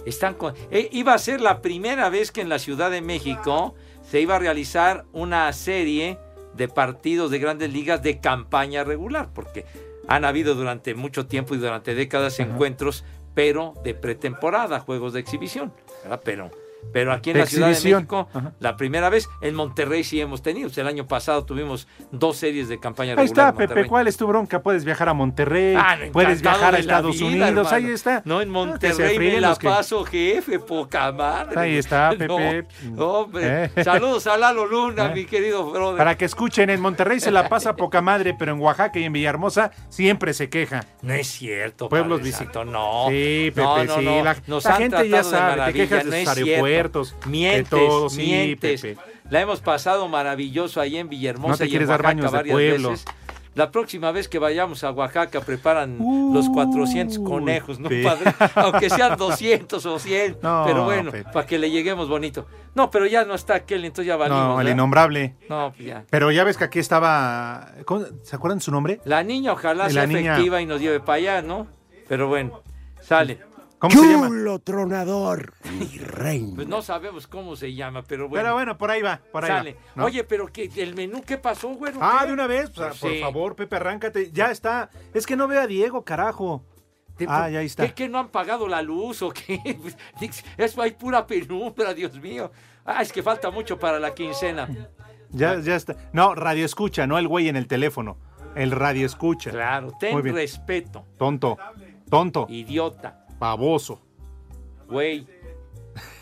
Están con... eh, iba a ser la primera vez que en la Ciudad de México se iba a realizar una serie de partidos de grandes ligas de campaña regular, porque han habido durante mucho tiempo y durante décadas encuentros, pero de pretemporada, juegos de exhibición, ¿verdad? Pero, pero aquí en
De
la Ciudad de. México,
Ajá.
la primera vez, en Monterrey sí hemos tenido. El año pasado tuvimos dos series de campaña
Ahí
regular.
está,
en Monterrey.
Pepe, ¿cuál es tu bronca? Puedes viajar a Monterrey,
Ah, no,
puedes viajar a Estados
vida,
Unidos,
hermano.
ahí está.
No, en
se
Monterrey me
fríen
la
que-
paso, jefe, poca madre.
Ahí está,
No,
Pepe.
hombre,
Eh.
saludos a Lalo Luna,
Eh.
mi querido brother.
Para que escuchen, en Monterrey se la pasa poca madre, pero en Oaxaca y en Villahermosa siempre se queja.
No es cierto,
Pueblos.
Santo, no.
Sí, Pepe,
No, no,
sí.
no.
La,
Nos
la gente ya sabe, te quejas de
no
sus aeropuertos,
Mientes,
de todo, sí,
mientes.
Pepe.
La hemos pasado maravilloso ahí en Villahermosa
No te
y en
quieres dar
Oaxaca
baños de
varias
pueblo.
veces. La próxima vez que vayamos a Oaxaca preparan los 400 conejos, ¿no, padre? Aunque sean 200 o 100,
No,
pero bueno, para que le lleguemos bonito. No, pero ya no está aquel, entonces ya valimos.
No, el
¿verdad?
innombrable.
No, pues ya.
Pero ya ves que aquí estaba. ¿cómo- ¿Se acuerdan su nombre?
La niña ojalá
La
sea
niña-
efectiva y nos lleve para allá, ¿no? Pero bueno, sale.
¿Cómo se llama?
Chulo tronador, mi reina.
Pues no sabemos cómo se llama, pero bueno.
Pero bueno, por ahí va, por ahí
Sale.
va. ¿no?
Oye, pero que el menú, ¿qué pasó, güero?
Ah,
¿Qué?
de una vez, pues,
Pues
por
sí.
favor, Pepe, arráncate. Ya está. Es que no veo a Diego, carajo. Ah, ya está.
¿Qué, que no han pagado la luz o qué? Eso hay pura penumbra, Dios mío. Ah, es que falta mucho para la quincena.
Ya, ya está. No, radio escucha, no el güey en el teléfono. El radio escucha.
Claro,
Muy
ten respeto,
Tonto. Tonto.
idiota,
Baboso.
güey.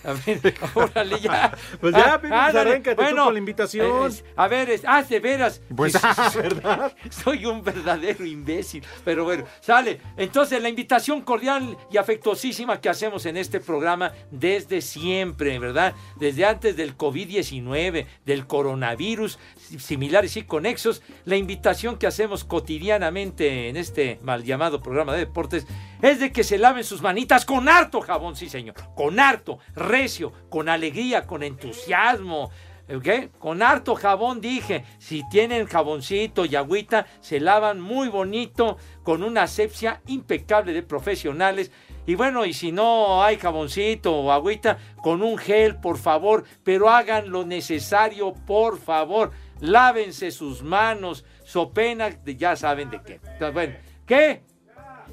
A ver, órale ya.
Pues ya,
Ah,
Pepe, pues arráncate tú con la invitación.
eh, es- a ver, es- ah, de veras.
Pues, ah. ¿verdad?
Soy un verdadero imbécil. Pero bueno, sale. Entonces, la invitación cordial y afectuosísima que hacemos en este programa desde siempre, ¿verdad? Desde antes del COVID-19, del coronavirus, si- similares y conexos, la invitación que hacemos cotidianamente en este mal llamado programa de deportes es de que se laven sus manitas con harto jabón, sí señor, con harto, con alegría, con entusiasmo. ¿ok? Con harto jabón dije, si tienen jaboncito y agüita, se lavan muy bonito, con una asepsia impecable de profesionales. Y bueno, y si no hay jaboncito o agüita, con un gel, por favor, pero hagan lo necesario, por favor. Lávense sus manos, so pena ya saben de qué. Entonces, bueno, ¿qué?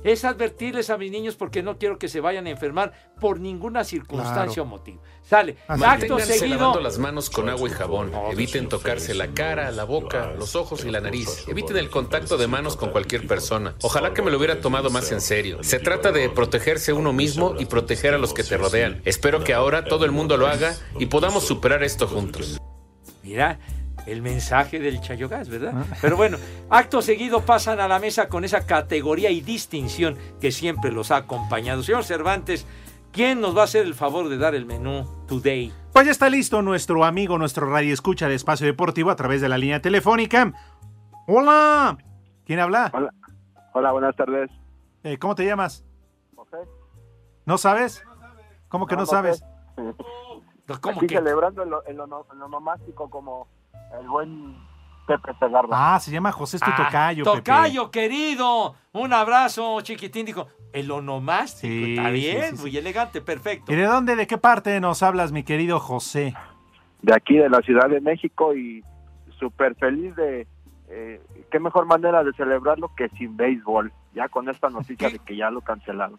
Es advertirles a mis niños porque no quiero que se vayan a enfermar por ninguna circunstancia
Claro.
o motivo. Sale, acto seguido.
lavando las manos con agua y jabón. Eviten tocarse la cara, la boca, los ojos y la nariz. Eviten el contacto de manos con cualquier persona. Ojalá que me lo hubiera tomado más en serio. Se trata de protegerse uno mismo y proteger a los que te rodean. Espero que ahora todo el mundo lo haga y podamos superar esto juntos.
Mira, el mensaje del Chayogás, ¿verdad? Pero bueno, acto seguido pasan a la mesa con esa categoría y distinción que siempre los ha acompañado. Señor Cervantes, ¿quién nos va a hacer el favor de dar el menú today?
Pues ya está listo nuestro amigo, nuestro radio escucha de Espacio Deportivo a través de la línea telefónica. Hola. ¿Quién habla?
Hola. Hola, buenas tardes.
Eh, ¿Cómo te llamas?
José.
¿No sabes? ¿Cómo que no,
No, no
sabes?
sé.
¿Cómo
Aquí
que?
celebrando en lo, en lo no- en lo nomástico como el buen Pepe Segarra.
Ah, se llama José,
Ah,
tocayo, Pepe.
Tocayo, querido. Un abrazo, chiquitín. Dijo, el onomástico.
Sí,
Está bien,
sí, sí.
muy elegante, perfecto.
¿Y de dónde, de qué parte nos hablas, mi querido José?
De aquí, de la Ciudad de México y súper feliz de... eh, qué mejor manera de celebrarlo que sin béisbol. Ya con esta noticia de que ya lo cancelaron.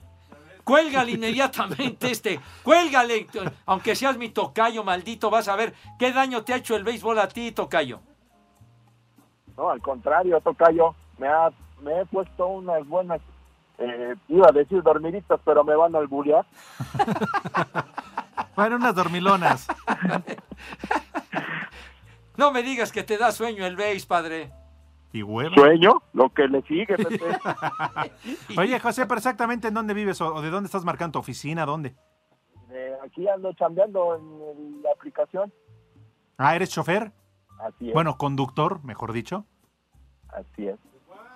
Cuélgale inmediatamente este, cuélgale, aunque seas mi tocayo maldito, vas a ver qué daño te ha hecho el béisbol a ti, tocayo.
No, al contrario, Tocayo, me, ha, me he puesto unas buenas, eh, iba a decir dormiditas, pero me van a alburear.
Bueno, unas dormilonas.
No me digas que te da sueño el béis, padre.
¿Y huevo?
Sueño, lo que le sigue, Pepe.
Oye, José, pero exactamente en dónde vives o de dónde estás marcando tu oficina, dónde?
Eh, aquí ando chambeando en la aplicación.
Ah, ¿eres chofer?
Así es.
Bueno, conductor, mejor dicho.
Así es.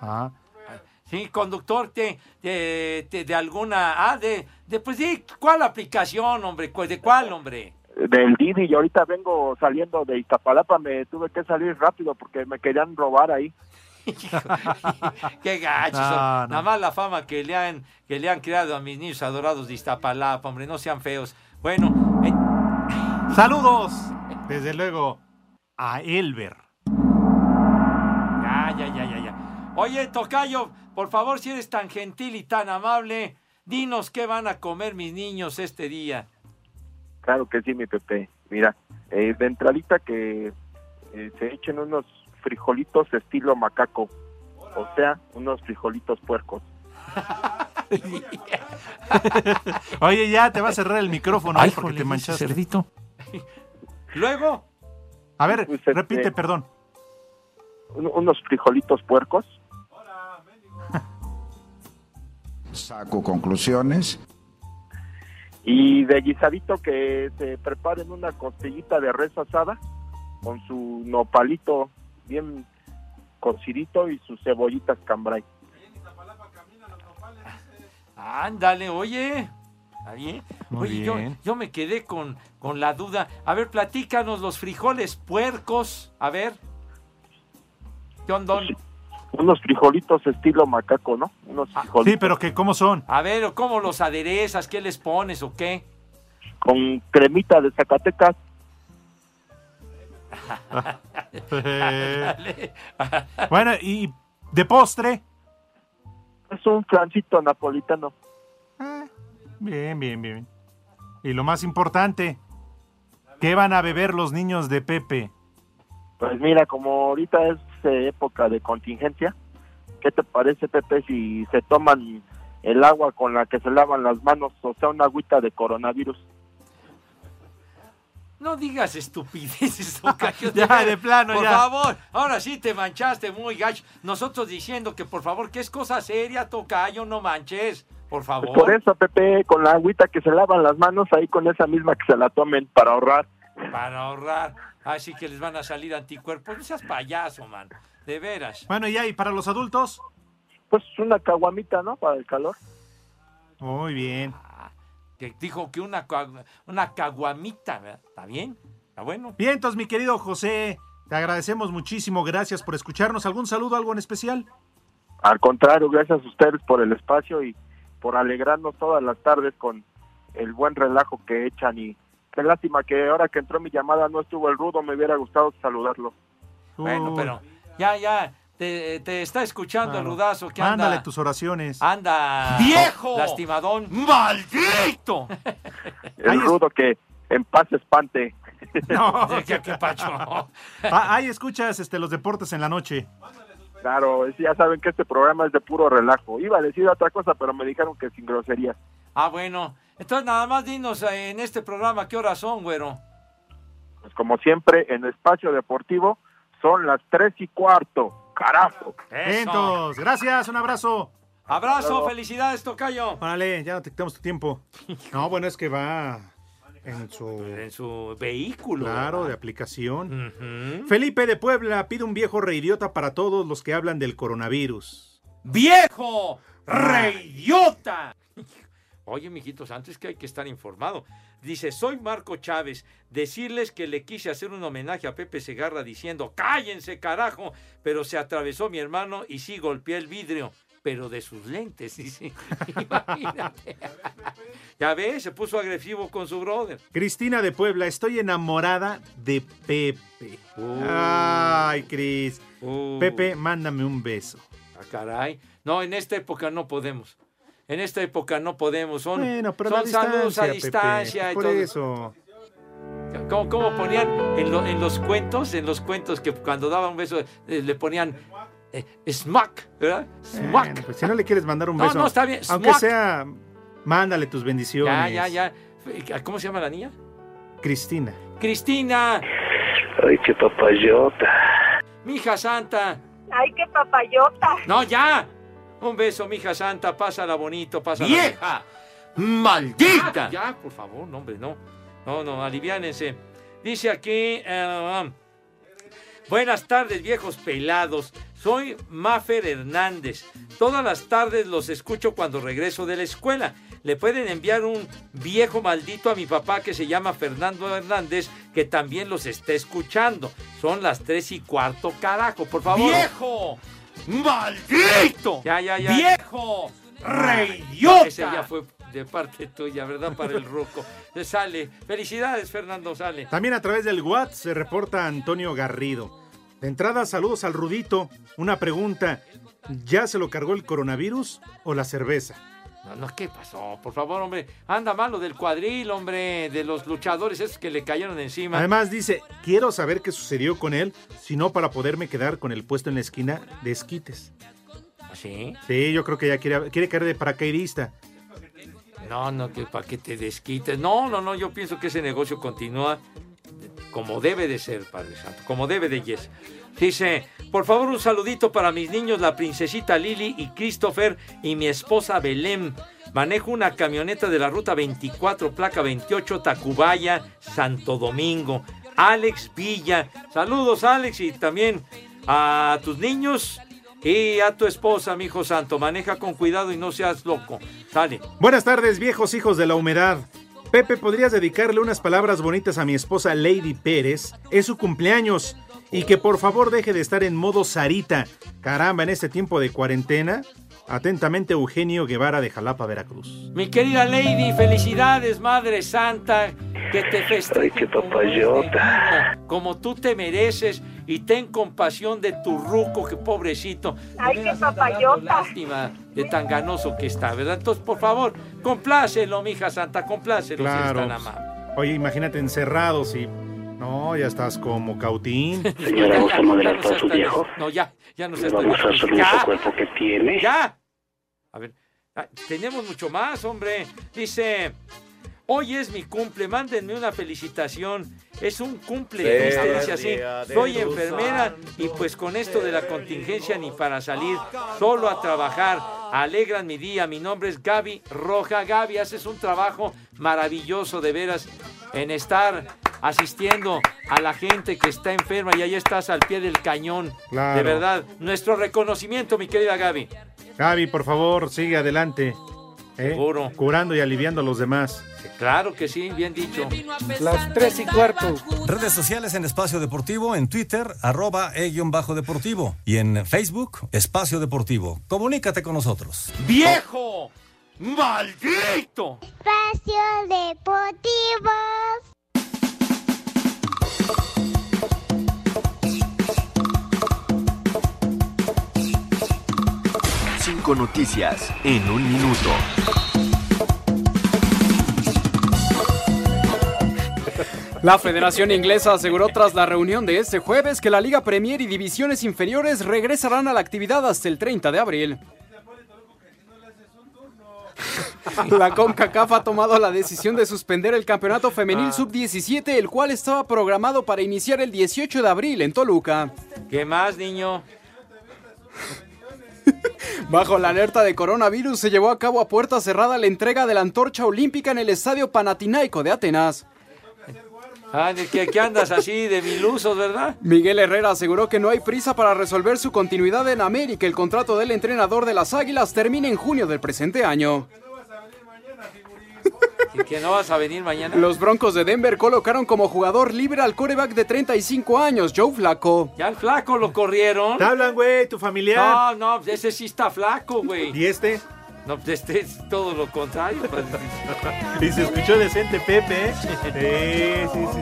Ah.
Sí, conductor de, de, de- de alguna, ah, de, de, pues sí, ¿cuál aplicación, hombre? ¿Cu- ¿De cuál, hombre?
Del Didi, y ahorita vengo saliendo de Iztapalapa, me tuve que salir rápido porque me querían robar ahí.
Qué gachos.
No, no.
Nada más la fama que le han, que le han creado a mis niños adorados de Iztapalapa, hombre, no sean feos. Bueno, eh,
Saludos, desde luego, a Elber.
Ya, ya, ya, ya, ya. Oye, Tocayo, por favor, si eres tan gentil y tan amable, dinos qué van a comer mis niños este día.
Claro que sí, mi Pepe. Mira, eh, de entradita que eh, se echen unos frijolitos estilo macaco. O sea, unos frijolitos puercos.
Oye, ya te va a cerrar el micrófono,
Ay,
porque te manchaste.
cerdito. Luego.
A ver,
Pues, este,
repite, perdón.
Un- unos frijolitos puercos.
Saco conclusiones.
Y de guisadito que se preparen una costillita de res asada con su nopalito bien cocidito y sus cebollitas cambray.
Ándale, oye. ¿Está bien?
Muy
Oye, yo-
bien.
Yo, me quedé con, con la duda. A ver, platícanos los frijoles puercos. A ver. ¿Qué ondón?
Unos frijolitos estilo macaco, ¿no? Unos frijolitos
Ah, Sí, pero que ¿cómo son?
A ver, ¿cómo los aderezas? ¿Qué les pones o qué?
con cremita de Zacatecas.
Dale.
bueno, y de postre.
Es un flancito napolitano.
Bien, bien, bien. Y lo más importante, ¿qué van a beber los niños de Pepe?
Pues mira, como ahorita es época de contingencia, ¿qué te parece, Pepe, si se toman el agua con la que se lavan las manos, o sea, una agüita de coronavirus?
No digas estupideces, tocayo.
Ya, de plano,
Por
ya.
favor, ahora sí te manchaste muy gacho. Nosotros diciendo que por favor, que es cosa seria, tocayo, no manches. Por
Pues
favor.
por eso, Pepe, con la agüita que se lavan las manos, ahí con esa misma que se la tomen para ahorrar.
Para ahorrar. Así que les van a salir anticuerpos. No seas payaso, man. De veras.
Bueno, ya, ¿y para los adultos?
Pues una caguamita, ¿no? Para el calor.
Muy bien.
Que dijo que una, una caguamita, ¿verdad? ¿Está bien? ¿Está bueno?
Bien, entonces, mi querido José, te agradecemos muchísimo. Gracias por escucharnos. ¿Algún saludo, algo en especial?
Al contrario, gracias a ustedes por el espacio y por alegrarnos todas las tardes con el buen relajo que echan y qué lástima que ahora que entró mi llamada no estuvo el rudo, me hubiera gustado saludarlo.
Bueno, pero ya, ya. Te, te está escuchando el rudazo que anda.
Mándale tus oraciones.
Anda.
¡Viejo!
Lastimadón. ¡Maldito!
El rudo que en paz espante.
No.
¿Qué, qué pacho?
Ah, ahí escuchas este, los deportes en la noche.
Claro, ya saben que este programa es de puro relajo. Iba a decir otra cosa, pero me dijeron que sin groserías.
Ah, bueno. Entonces nada más dinos eh, en este programa qué horas son, güero.
Pues como siempre, en Espacio Deportivo son las tres y cuarto. Carajo.
Entonces, gracias, un abrazo.
Abrazo, felicidades, Tocayo.
Órale, ya no te quitamos tu tiempo. No, bueno, es que va en su...
En su vehículo.
Claro, de aplicación. Felipe de Puebla pide un viejo reidiota para todos los que hablan del coronavirus.
¡Viejo! ¡Reidiota! Oye, mijitos, antes que hay que estar informado. Dice, soy Marco Chávez. Decirles que le quise hacer un homenaje a Pepe Segarra diciendo, cállense, carajo. Pero se atravesó mi hermano y sí golpeé el vidrio. Pero de sus lentes, dice. Imagínate. ya ves, se puso agresivo con su brother.
Cristina de Puebla, estoy enamorada de Pepe. Ay, Cris.
Uh.
Pepe, mándame un beso.
Ah, caray. No, en esta época no podemos. En esta época no podemos. Son,
Bueno, pero
son saludos a
distancia. Pepe,
y
por
todo.
eso.
¿Cómo, cómo ponían en, lo- en los cuentos? En los cuentos que cuando daban un beso eh, le ponían eh, smack, ¿verdad? Smack.
Bueno, pues si no le quieres mandar un
No,
beso.
no, está bien,
Aunque
smack.
sea, mándale tus bendiciones.
ya, ya, ya. ¿Cómo se llama la niña?
Cristina.
Cristina,
Ay, qué papayota.
mija santa.
Ay, qué papayota.
No, ya. Un beso, mija santa. Pásala bonito, pásala.
¡Vieja!
¡Maldita! Ya, por favor, no, hombre, no. No, no, aliviánense. Dice aquí. eh, Buenas tardes, viejos pelados. Soy Mafer Hernández. Todas las tardes los escucho cuando regreso de la escuela. Le pueden enviar un viejo maldito a mi papá que se llama Fernando Hernández, que también los está escuchando. Son las tres y cuarto, carajo, por favor.
¡Viejo!
¡Maldito! Ya, ya, ya.
¡Viejo!
¡Reyota! Ese ya fue de parte tuya, ¿verdad? Para el ruco. Sale. Felicidades, Fernando, sale.
También a través del WhatsApp se reporta Antonio Garrido. De entrada, saludos al Rudito. Una pregunta. ¿Ya se lo cargó el coronavirus o la cerveza?
No, no, ¿qué pasó? Por favor, hombre. Anda malo del cuadril, hombre. De los luchadores esos que le cayeron encima.
Además dice, quiero saber qué sucedió con él, si no para poderme quedar con el puesto en la esquina de esquites.
¿Sí?
Sí, yo creo que ya quiere, quiere caer de paracaidista.
No, no, que para que te desquites. No, no, no, yo pienso que ese negocio continúa como debe de ser, Padre Santo, como debe de yes. Dice, por favor un saludito para mis niños, la princesita Lili y Christopher y mi esposa Belén. Manejo una camioneta de la ruta 24, placa 28, Tacubaya, Santo Domingo. Alex Villa. Saludos, Alex, y también a tus niños y a tu esposa, mi hijo santo. Maneja con cuidado y no seas loco. Sale.
Buenas tardes, viejos hijos de la humedad. Pepe, ¿podrías dedicarle unas palabras bonitas a mi esposa Lady Pérez? Es su cumpleaños. Y que por favor deje de estar en modo Sarita. Caramba, en este tiempo de cuarentena. Atentamente, Eugenio Guevara de Jalapa, Veracruz.
Mi querida Lady, felicidades, Madre Santa, que te festeje.
Ay, qué papayota.
Como tú te mereces y ten compasión de tu ruco, que pobrecito.
Ay, qué papayota.
Lástima de tan ganoso que está, ¿verdad? Entonces, por favor, complácelo, mija santa, complácelo si
Claro.
es tan amable.
Oye, imagínate encerrados y. No, ya estás como cautín.
Señora, ¿gusta
Ya
moderar
no
para su viejo?
No, ya, ya no
Le
seas
va a
tan-
mostrar su
¡Ya!
hermoso cuerpo que tiene.
¡Ya! A ver, ah, tenemos mucho más, hombre. Dice, hoy es mi cumple, mándenme una felicitación. Es un cumple, dice así. Soy enfermera y pues con esto de la contingencia ni para salir, solo a trabajar. Alegran mi día. Mi nombre es Gaby Roja. Gaby, haces un trabajo maravilloso, de veras, en estar asistiendo a la gente que está enferma y ahí estás al pie del cañón.
Claro.
De verdad, nuestro reconocimiento, mi querida Gaby.
Gaby, por favor, sigue adelante. ¿eh?
Seguro.
Curando y aliviando a los demás.
Claro que sí, bien dicho.
Las tres y cuarto. Redes sociales en Espacio Deportivo, en Twitter, arroba e-bajo deportivo. Y en Facebook, Espacio Deportivo. Comunícate con nosotros.
¡Viejo! ¡Maldito!
Espacio Deportivo.
Cinco noticias en un minuto.
La Federación Inglesa aseguró tras la reunión de este jueves que la Liga Premier y divisiones inferiores regresarán a la actividad hasta el 30 de abril. La CONCACAF ha tomado la decisión de suspender el campeonato femenil sub-17, el cual estaba programado para iniciar el 18 de abril en Toluca.
¿Qué más, niño?
Bajo la alerta de coronavirus se llevó a cabo a puerta cerrada la entrega de la antorcha olímpica en el Estadio Panathinaiko de Atenas.
Ah, que andas así de milusos, ¿verdad?
Miguel Herrera aseguró que no hay prisa para resolver su continuidad en América. El contrato del entrenador de las Águilas termina en junio del presente año.
¿Y que no vas a venir mañana?
Los Broncos de Denver colocaron como jugador libre al coreback de 35 años, Joe Flacco.
Ya el flaco lo corrieron.
Te hablan, güey, tu familiar.
No, no, pues ese sí está flaco, güey.
¿Y este?
No, pues este es todo lo contrario.
Y se escuchó decente Pepe, ¿eh? Sí, sí, sí, sí.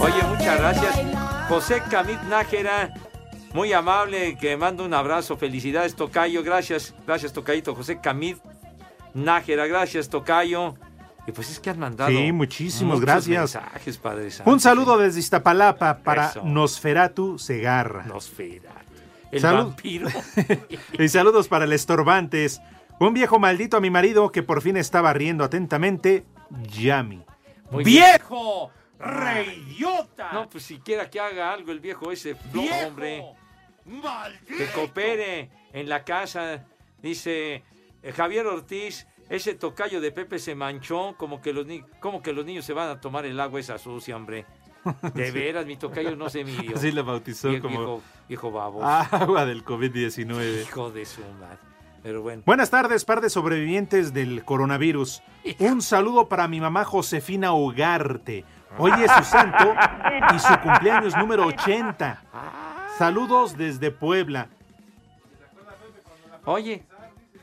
Oye, muchas gracias. José Camit Nájera, muy amable, que manda un abrazo. Felicidades, Tocayo. Gracias, gracias, Tocayito. José Camit Nájera, gracias, Tocayo. Y pues es que han mandado.
Sí, muchísimas
muchos
gracias.
mensajes, Padre Santo.
Un saludo desde Iztapalapa para
Eso.
Nosferatu Segarra.
Nosferatu. El
Salud.
vampiro.
Y saludos para el Estorbantes. Un viejo maldito a mi marido que por fin estaba riendo atentamente. Yami.
Muy ¡Viejo! ¡Reidiota! No, pues siquiera que haga algo el viejo ese flojo, hombre. Que coopere en la casa. Dice eh, Javier Ortiz, ese tocayo de Pepe se manchó, como que los, ni- como que los niños se van a tomar el agua esa sucia, hombre. De
Sí.
veras, mi tocayo no se midió.
Así le bautizó como-
Viejo, viejo babo.
Agua del COVID-19.
Hijo de su madre. Pero bueno.
Buenas tardes, par de sobrevivientes del coronavirus. Un saludo para mi mamá Josefina Ugarte. Hoy es su santo y su cumpleaños número 80. Saludos desde Puebla.
Oye,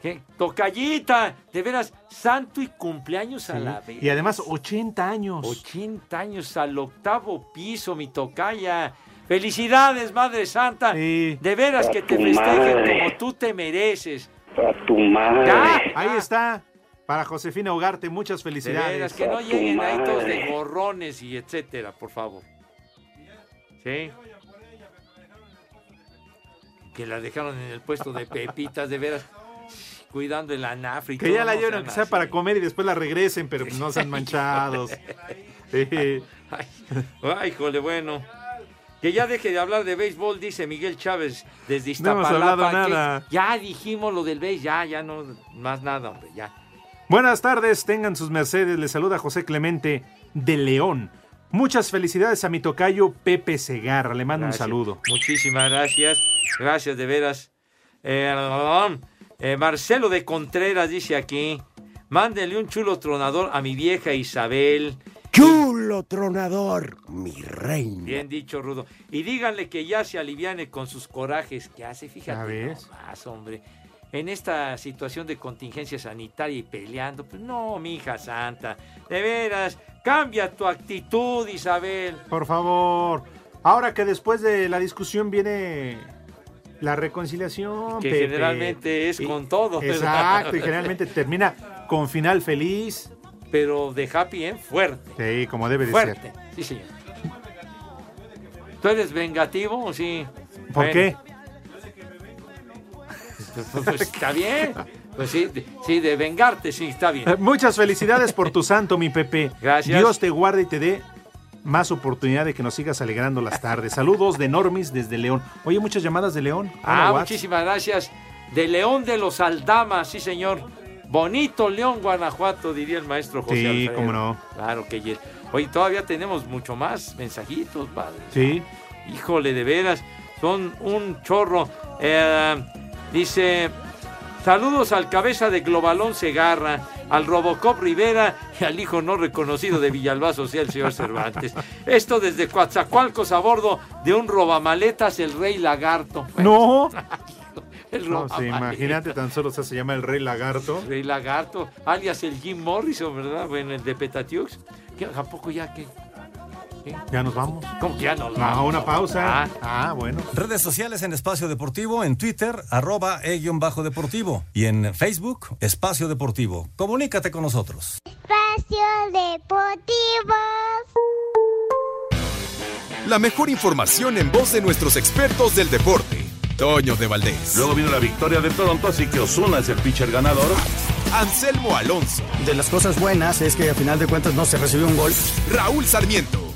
¿qué? Tocallita, de veras, santo y cumpleaños a
Sí.
la vez.
Y además 80 años.
80 años al octavo piso, mi tocaya. Felicidades, Madre Santa. De veras
A
que te festejen
madre.
como tú te mereces.
A tu madre.
Ya.
Ahí está. Para Josefina Ugarte, muchas
De
felicidades.
veras, que no lleguen ahí todos de gorrones y etcétera, por favor. ¿Sí? Que la dejaron en el puesto de pepitas, de veras, cuidando el anafre y
Que
todo,
ya la lleven aunque sea para comer y después la regresen, pero no sean manchados. Eh,
Ay, jole, bueno. Que ya deje de hablar de béisbol, dice Miguel Chávez desde
No hemos
Iztapalapa.
hablado nada.
Ya dijimos lo del béis, ya, ya no, más nada, hombre, ya.
Buenas tardes, tengan sus mercedes. Les saluda José Clemente de León. Muchas felicidades a mi tocayo Pepe Segarra. Le mando
Gracias.
un saludo.
Muchísimas gracias. Gracias, de veras. Eh, eh, Marcelo de Contreras dice aquí: Mándenle un chulo tronador a mi vieja Isabel.
Chulo tronador, mi reina.
Bien dicho, Rudo. Y díganle que ya se aliviane con sus corajes que hace. Fíjate nomás, hombre. En esta situación de contingencia sanitaria y peleando, pues no, mi hija santa. De veras, cambia tu actitud, Isabel.
Por favor. Ahora que después de la discusión viene la reconciliación.
Que
Pepe.
generalmente es
Y-
con todo. ¿verdad?
Exacto, y generalmente termina con final feliz.
Pero de happy end fuerte.
Sí, como debe de
Fuerte.
ser.
Sí, señor. ¿Tú eres vengativo o sí?
¿Por
Bueno,
qué?
Pues, pues, está bien. Pues sí, de, sí, de vengarte, sí, está bien.
Eh, Muchas felicidades por tu santo, mi Pepe.
Gracias.
Dios te guarde y te dé más oportunidad de que nos sigas alegrando las tardes. Saludos de Normis desde León. Oye, muchas llamadas de León. Hola,
Ah,
Watts.
muchísimas gracias. De León de los Aldamas, sí, señor. Bonito León, Guanajuato, diría el maestro José
Sí,
Alfredo.
cómo no.
Claro que yes. Oye, todavía tenemos mucho más mensajitos, padre.
Sí.
Híjole, de veras, son un chorro. Eh, dice, saludos al cabeza de Globalón Segarra, al Robocop Rivera y al hijo no reconocido de Villalbazo, sea el señor Cervantes. Esto desde Coatzacoalcos a bordo de un robamaletas, el Rey Lagarto.
No.
El
No, sí, imagínate, tan solo se llama el Rey Lagarto.
Rey Lagarto, alias el Jim Morrison, ¿verdad? Bueno, el de Petatiux. ¿Qué, ¿A poco ya
Ya nos vamos.
¿Cómo que ya nos
No,
vamos?
una pausa.
Ah.
Ah, bueno.
Redes sociales en Espacio Deportivo, en Twitter, arroba e-bajo deportivo. Y en Facebook, Espacio Deportivo. Comunícate con nosotros.
Espacio Deportivo.
La mejor información en voz de nuestros expertos del deporte. Toño de Valdés.
Luego vino la victoria de Toronto, así que Osuna es el pitcher ganador.
Anselmo Alonso.
De las cosas buenas es que a final de cuentas no se recibió un gol.
Raúl Sarmiento.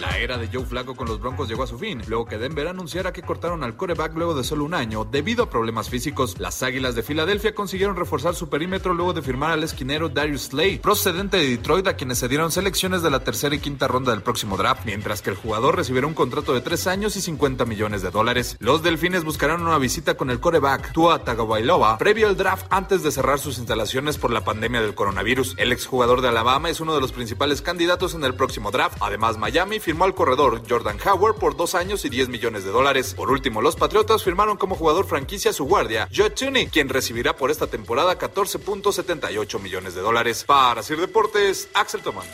La era de Joe Flacco con los Broncos llegó a su fin, luego que Denver anunciara que cortaron al coreback luego de solo un año debido a problemas físicos. Las Águilas de Filadelfia consiguieron reforzar su perímetro luego de firmar al esquinero Darius Slay, procedente de Detroit, a quienes se dieron selecciones de la tercera y quinta ronda del próximo draft, mientras que el jugador recibirá un contrato de tres años y 50 millones de dólares. Los Delfines buscarán una visita con el coreback Tua Tagovailoa previo al draft antes de cerrar sus instalaciones por la pandemia del coronavirus. El exjugador de Alabama es uno de los principales candidatos en el próximo draft. Además, Miami firmó al corredor Jordan Howard por dos años y 10 millones de dólares. Por último, los Patriotas firmaron como jugador franquicia a su guardia, Joe Tooney, quien recibirá por esta temporada 14.78 millones de dólares. Para Sir Deportes, Axel Tomán.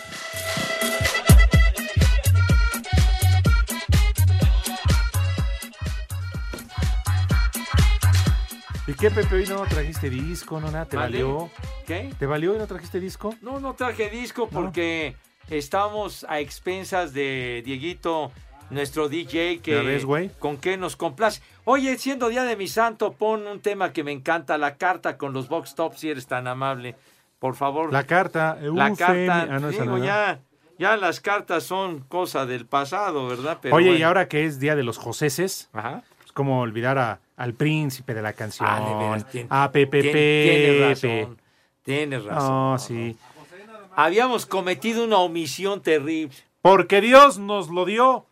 ¿Y qué, Pepe? Hoy no trajiste disco, no nada. ¿Te
¿Vale?
valió?
¿Qué?
¿Te valió y no trajiste disco?
No, no traje disco porque estamos a expensas de Dieguito, nuestro DJ, que con qué nos complace. Oye, siendo día de mi santo, pon un tema que me encanta, la carta con los box tops, si eres tan amable. Por favor.
La carta.
La
Eufemi-
carta,
Ah,
ya, ya las cartas son cosa del pasado, ¿verdad? Pero
Oye, y ahora que es Día de los Joseses,
Ajá.
es como olvidar a- al príncipe de la canción.
Ah, de veras, tien-
a Pepe
tien- Tienes
Pepe.
razón. Tienes razón.
No, sí.
Habíamos cometido una omisión terrible.
Porque Dios nos lo dio.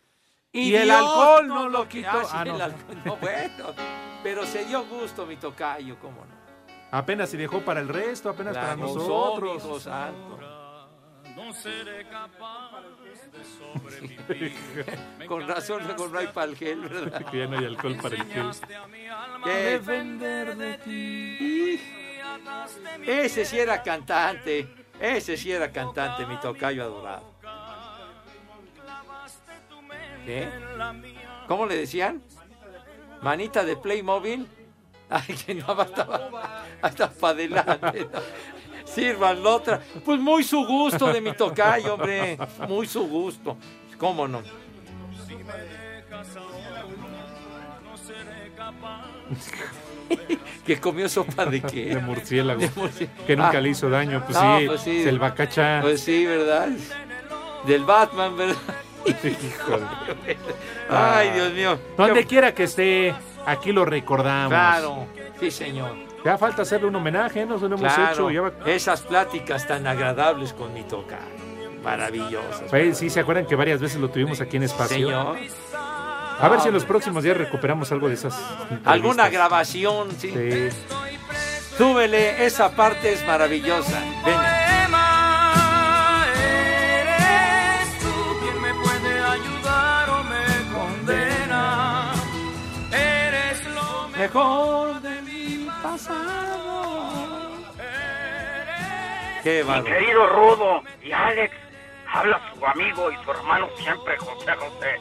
Y, el
Dios
alcohol no lo
que-
quitó.
Ah, sí,
Ah,
el
no.
alcohol, no, bueno. Pero se dio gusto mi tocayo, cómo no.
Apenas se dejó para el resto, apenas
La
para
gozó,
nosotros.
mi hijo santo. Con razón, luego no hay para el gel, ¿verdad?
Que ya no hay alcohol para el gel.
¿Qué?
de
ti. Ese sí era cantante. Ese sí era cantante, mi tocayo adorado. ¿Cómo le decían? ¿Manita de Playmobil? Ay, que no, hasta, hasta para adelante. ¿no? Sirvan la otra. Pues muy su gusto de mi tocayo, hombre. Muy su gusto. ¿Cómo no? que comió sopa de qué?
De murciélago.
De murciélago.
Que nunca
Ah.
le hizo daño. Pues,
No,
sí,
pues sí.
el bacacha.
Pues sí, ¿verdad? Del Batman, ¿verdad?
Híjole.
Ay, Dios mío.
Donde quiera que esté, aquí lo recordamos.
Claro, sí, señor.
Ya falta hacerle un homenaje, ¿no? Se lo hemos
Claro,
hecho. Ya va-
esas pláticas tan agradables con mi toca. Maravillosas.
Pues, sí, ¿se acuerdan que varias veces lo tuvimos aquí en espacio?
Señor.
A ver si en los próximos días recuperamos algo de esas.
Alguna grabación, sí.
Sí.
Súbele, esa parte es maravillosa. Ven.
Eres tú quien me puede ayudar o me condena. Eres lo
mejor de mi pasado. Qué
Mi querido Rudo y Alex, habla su amigo y su hermano siempre, José José,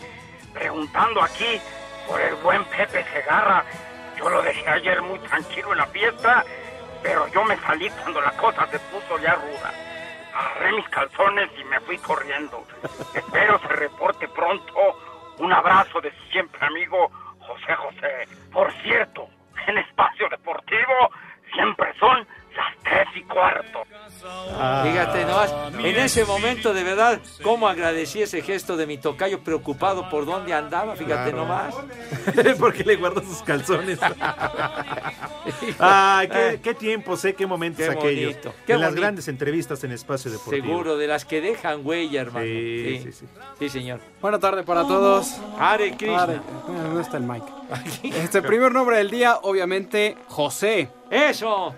preguntando aquí por el buen Pepe Segarra. Yo lo dejé ayer muy tranquilo en la fiesta, pero yo me salí cuando la cosa se puso ya ruda. Agarré mis calzones y me fui corriendo. Espero se reporte pronto. Un abrazo de su siempre amigo José José. Por cierto, en Espacio Deportivo siempre son las tres y cuarto.
Fíjate nomás, en ese momento de verdad, cómo agradecí ese gesto de mi tocayo preocupado por dónde andaba, fíjate
Claro.
nomás.
Porque le guarda sus calzones. Ay, qué, qué tiempos, ¿eh? Qué momentos
Qué
aquellos.
bonito, qué
de las
bonito.
grandes entrevistas en Espacio Deportivo.
Seguro, de las que dejan huella, hermano.
Sí,
sí,
sí, sí.
Sí, señor.
Buena tarde para todos.
Hare Krishna.
¿Dónde está el mic? Este primer nombre del día, obviamente, José.
Eso.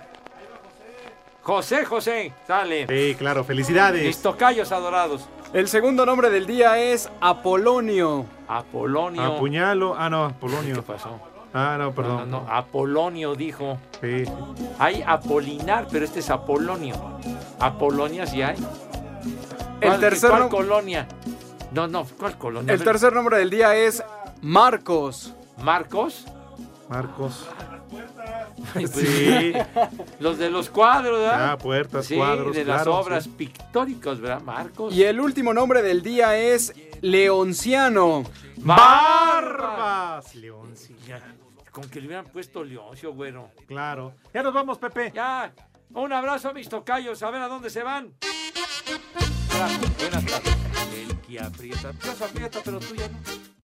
José José, sale.
Sí, claro, felicidades.
Mis tocayos adorados.
El segundo nombre del día es Apolonio.
Apolonio.
Apuñalo. Ah, no, Apolonio.
¿Qué pasó?
Ah, no, perdón.
No, no, Apolonio dijo.
Sí.
Hay Apolinar, pero este es Apolonio. Apolonias sí hay.
El
¿Cuál-
tercer
¿Cuál colonia? No, no, ¿cuál colonia?
El tercer nombre del día es Marcos.
¿Marcos?
Marcos. Sí.
Los de los cuadros, ¿verdad?
Ah, puertas,
Sí,
cuadros,
de las
claro,
obras
sí.
pictóricas, ¿verdad? Marcos.
Y el último nombre del día es Leonciano.
¡Barbas! Leoncillo.
Con que le hubieran puesto Leoncio, güero.
Claro. Ya nos vamos, Pepe.
Ya. Un abrazo a mis tocayos. A ver a dónde se van. Buenas tardes. El que aprieta. Dios aprieta, pero tú ya no.